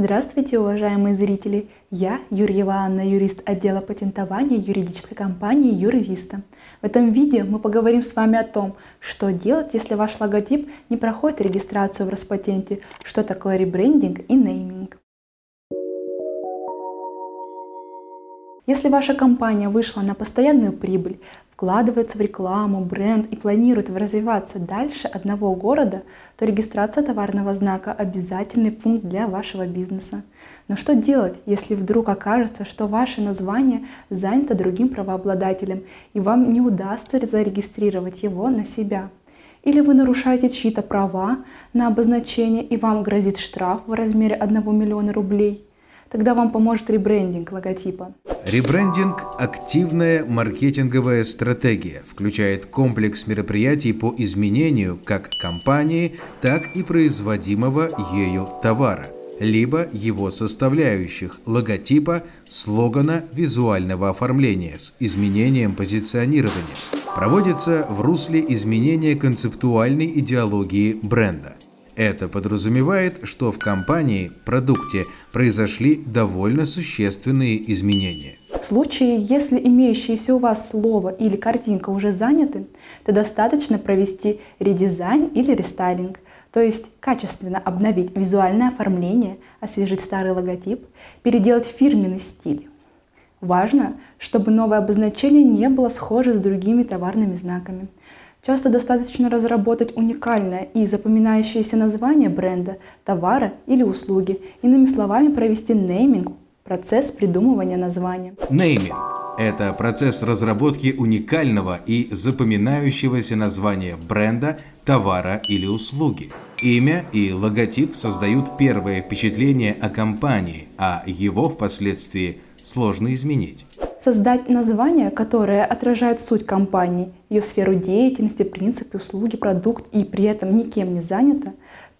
Здравствуйте, уважаемые зрители! Я Юрьева Анна, юрист отдела патентования юридической компании Юрвиста. В этом видео мы поговорим с вами о том, что делать, если ваш логотип не проходит регистрацию в Роспатенте, что такое ребрендинг и нейминг. Если ваша компания вышла на постоянную прибыль, вкладывается в рекламу, бренд и планирует развиваться дальше одного города, то регистрация товарного знака – обязательный пункт для вашего бизнеса. Но что делать, если вдруг окажется, что ваше название занято другим правообладателем, и вам не удастся зарегистрировать его на себя? Или вы нарушаете чьи-то права на обозначение, и вам грозит штраф в размере 1 миллиона рублей – Тогда вам поможет ребрендинг логотипа. Ребрендинг – активная маркетинговая стратегия, включает комплекс мероприятий по изменению как компании, так и производимого ею товара, либо его составляющих – логотипа, слогана, визуального оформления с изменением позиционирования. Проводится в русле изменения концептуальной идеологии бренда. Это подразумевает, что в компании, продукте произошли довольно существенные изменения. В случае, если имеющиеся у вас слово или картинка уже заняты, то достаточно провести редизайн или рестайлинг, то есть качественно обновить визуальное оформление, освежить старый логотип, переделать фирменный стиль. Важно, чтобы новое обозначение не было схоже с другими товарными знаками. Часто достаточно разработать уникальное и запоминающееся название бренда, товара или услуги, иными словами провести нейминг, процесс придумывания названия. Нейминг – это процесс разработки уникального и запоминающегося названия бренда, товара или услуги. Имя и логотип создают первое впечатление о компании, а его впоследствии сложно изменить создать название, которое отражает суть компании, ее сферу деятельности, принципы, услуги, продукт и при этом никем не занято,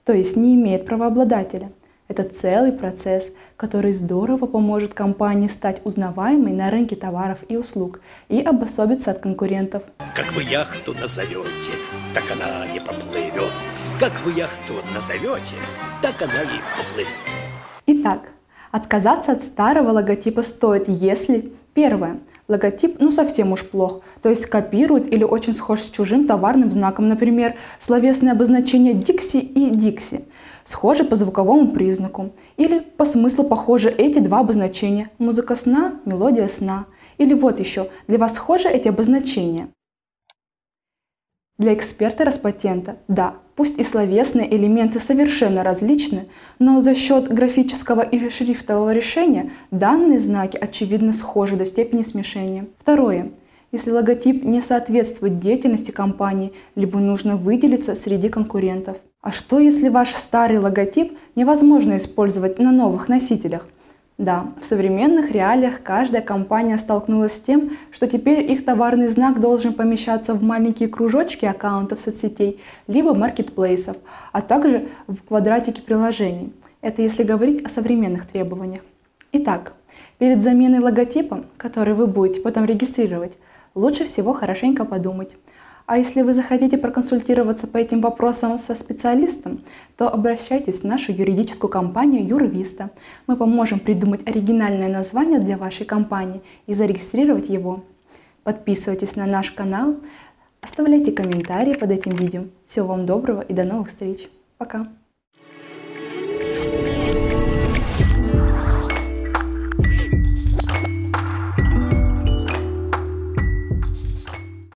то есть не имеет правообладателя. Это целый процесс, который здорово поможет компании стать узнаваемой на рынке товаров и услуг и обособиться от конкурентов. Как вы яхту назовете, так она и поплывет. Как вы яхту назовете, так она и поплывет. Итак, отказаться от старого логотипа стоит, если Первое. Логотип ну совсем уж плох, то есть копирует или очень схож с чужим товарным знаком, например, словесное обозначение Dixie и Dixie, схожи по звуковому признаку, или по смыслу похожи эти два обозначения – музыка сна, мелодия сна, или вот еще, для вас схожи эти обозначения. Для эксперта Роспатента, да, пусть и словесные элементы совершенно различны, но за счет графического и шрифтового решения данные знаки очевидно схожи до степени смешения. Второе. Если логотип не соответствует деятельности компании, либо нужно выделиться среди конкурентов. А что если ваш старый логотип невозможно использовать на новых носителях? Да, в современных реалиях каждая компания столкнулась с тем, что теперь их товарный знак должен помещаться в маленькие кружочки аккаунтов соцсетей, либо маркетплейсов, а также в квадратике приложений. Это если говорить о современных требованиях. Итак, перед заменой логотипа, который вы будете потом регистрировать, лучше всего хорошенько подумать, а если вы захотите проконсультироваться по этим вопросам со специалистом, то обращайтесь в нашу юридическую компанию Юрвиста. Мы поможем придумать оригинальное название для вашей компании и зарегистрировать его. Подписывайтесь на наш канал, оставляйте комментарии под этим видео. Всего вам доброго и до новых встреч. Пока!